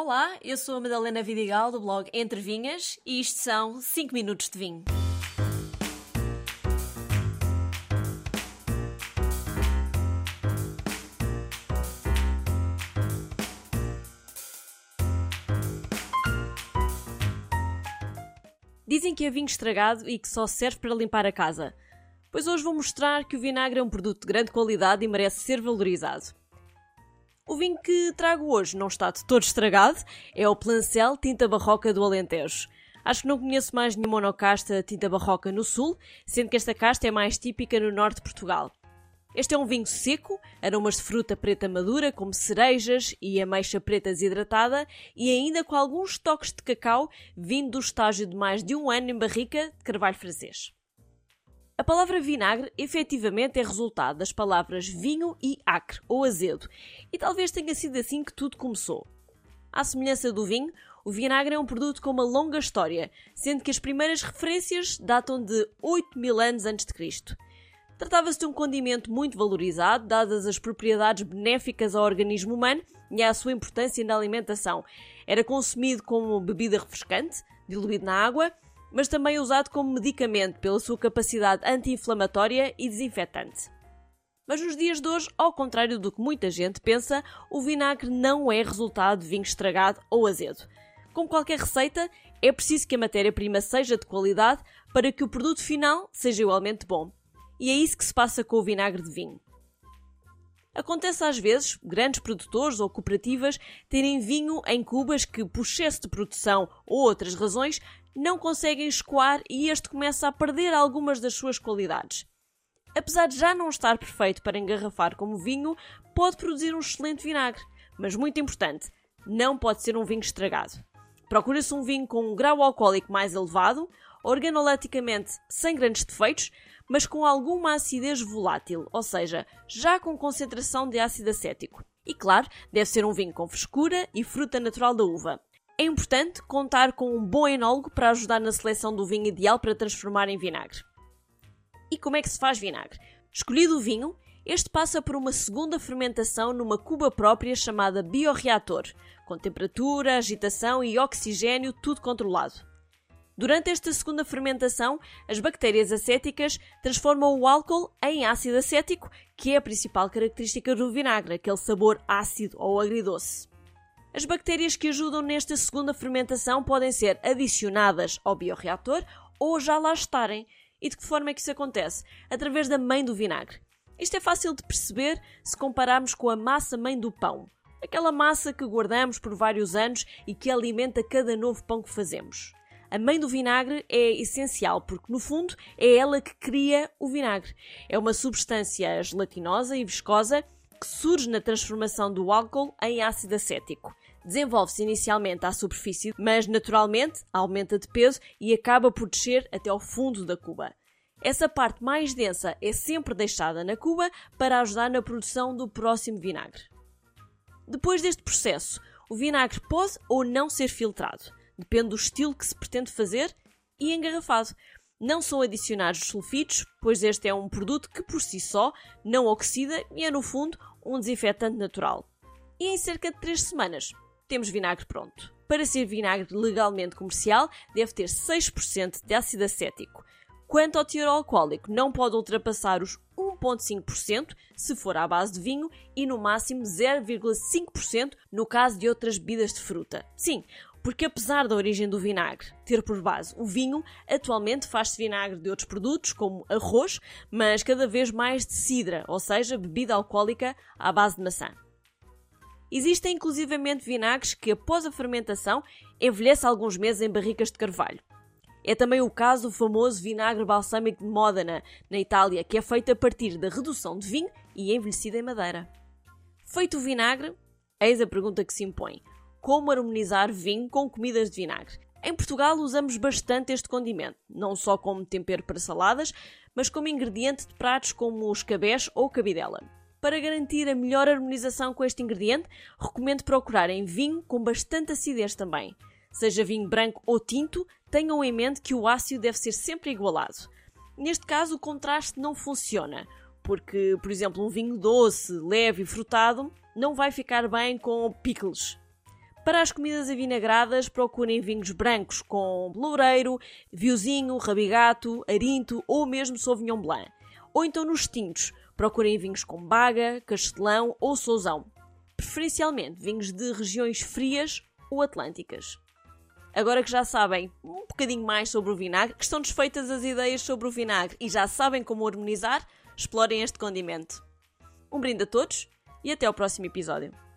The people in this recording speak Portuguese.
Olá, eu sou a Madalena Vidigal do blog Entre Vinhas e isto são 5 minutos de vinho. Dizem que é vinho estragado e que só serve para limpar a casa. Pois hoje vou mostrar que o vinagre é um produto de grande qualidade e merece ser valorizado. O vinho que trago hoje não está de todo estragado, é o Plancel Tinta Barroca do Alentejo. Acho que não conheço mais nenhuma monocasta tinta barroca no sul, sendo que esta casta é mais típica no norte de Portugal. Este é um vinho seco, aromas de fruta preta madura, como cerejas e ameixa preta desidratada, e ainda com alguns toques de cacau, vindo do estágio de mais de um ano em barrica de carvalho francês. A palavra vinagre efetivamente é resultado das palavras vinho e acre, ou azedo, e talvez tenha sido assim que tudo começou. À semelhança do vinho, o vinagre é um produto com uma longa história, sendo que as primeiras referências datam de 8 mil anos antes de Cristo. Tratava-se de um condimento muito valorizado, dadas as propriedades benéficas ao organismo humano e à sua importância na alimentação. Era consumido como bebida refrescante, diluído na água, mas também usado como medicamento pela sua capacidade anti-inflamatória e desinfetante. Mas nos dias de hoje, ao contrário do que muita gente pensa, o vinagre não é resultado de vinho estragado ou azedo. Como qualquer receita, é preciso que a matéria-prima seja de qualidade para que o produto final seja igualmente bom. E é isso que se passa com o vinagre de vinho. Acontece às vezes grandes produtores ou cooperativas terem vinho em cubas que, por excesso de produção ou outras razões, não conseguem escoar e este começa a perder algumas das suas qualidades. Apesar de já não estar perfeito para engarrafar como vinho, pode produzir um excelente vinagre, mas muito importante, não pode ser um vinho estragado. Procura-se um vinho com um grau alcoólico mais elevado, organoleticamente sem grandes defeitos, mas com alguma acidez volátil, ou seja, já com concentração de ácido acético. E claro, deve ser um vinho com frescura e fruta natural da uva. É importante contar com um bom enólogo para ajudar na seleção do vinho ideal para transformar em vinagre. E como é que se faz vinagre? Escolhido o vinho, este passa por uma segunda fermentação numa cuba própria chamada bioreator, com temperatura, agitação e oxigênio tudo controlado. Durante esta segunda fermentação, as bactérias acéticas transformam o álcool em ácido acético, que é a principal característica do vinagre, aquele sabor ácido ou agridoce. As bactérias que ajudam nesta segunda fermentação podem ser adicionadas ao bioreator ou já lá estarem. E de que forma é que isso acontece? Através da mãe do vinagre. Isto é fácil de perceber se compararmos com a massa mãe do pão. Aquela massa que guardamos por vários anos e que alimenta cada novo pão que fazemos. A mãe do vinagre é essencial porque, no fundo, é ela que cria o vinagre. É uma substância gelatinosa e viscosa que surge na transformação do álcool em ácido acético. Desenvolve-se inicialmente à superfície, mas naturalmente aumenta de peso e acaba por descer até ao fundo da cuba. Essa parte mais densa é sempre deixada na cuba para ajudar na produção do próximo vinagre. Depois deste processo, o vinagre pode ou não ser filtrado depende do estilo que se pretende fazer, e engarrafado. Não são adicionados sulfitos, pois este é um produto que por si só não oxida e é, no fundo, um desinfetante natural. E em cerca de 3 semanas temos vinagre pronto. Para ser vinagre legalmente comercial, deve ter 6% de ácido acético. Quanto ao teor alcoólico, não pode ultrapassar os 1,5% se for à base de vinho e no máximo 0,5% no caso de outras bebidas de fruta. Sim, porque apesar da origem do vinagre ter por base o vinho, atualmente faz-se vinagre de outros produtos, como arroz, mas cada vez mais de cidra, ou seja, bebida alcoólica à base de maçã. Existem inclusivamente vinagres que, após a fermentação, envelhecem alguns meses em barricas de carvalho. É também o caso do famoso vinagre balsâmico de Módena, na Itália, que é feito a partir da redução de vinho e envelhecido em madeira. Feito o vinagre, eis a pergunta que se impõe: como harmonizar vinho com comidas de vinagre. Em Portugal usamos bastante este condimento, não só como tempero para saladas, mas como ingrediente de pratos como os cabés ou cabidela. Para garantir a melhor harmonização com este ingrediente, recomendo procurar em vinho com bastante acidez também. Seja vinho branco ou tinto, tenham em mente que o ácido deve ser sempre igualado. Neste caso, o contraste não funciona, porque, por exemplo, um vinho doce, leve e frutado não vai ficar bem com pickles, Para as comidas avinagradas, procurem vinhos brancos com loureiro, viozinho, rabigato, arinto ou mesmo sauvignon blanc. Ou então nos tintos, procurem vinhos com baga, castelão ou sousão. Preferencialmente vinhos de regiões frias ou atlânticas. Agora que já sabem um bocadinho mais sobre o vinagre, que estão desfeitas as ideias sobre o vinagre e já sabem como harmonizar, explorem este condimento. Um brinde a todos e até ao próximo episódio.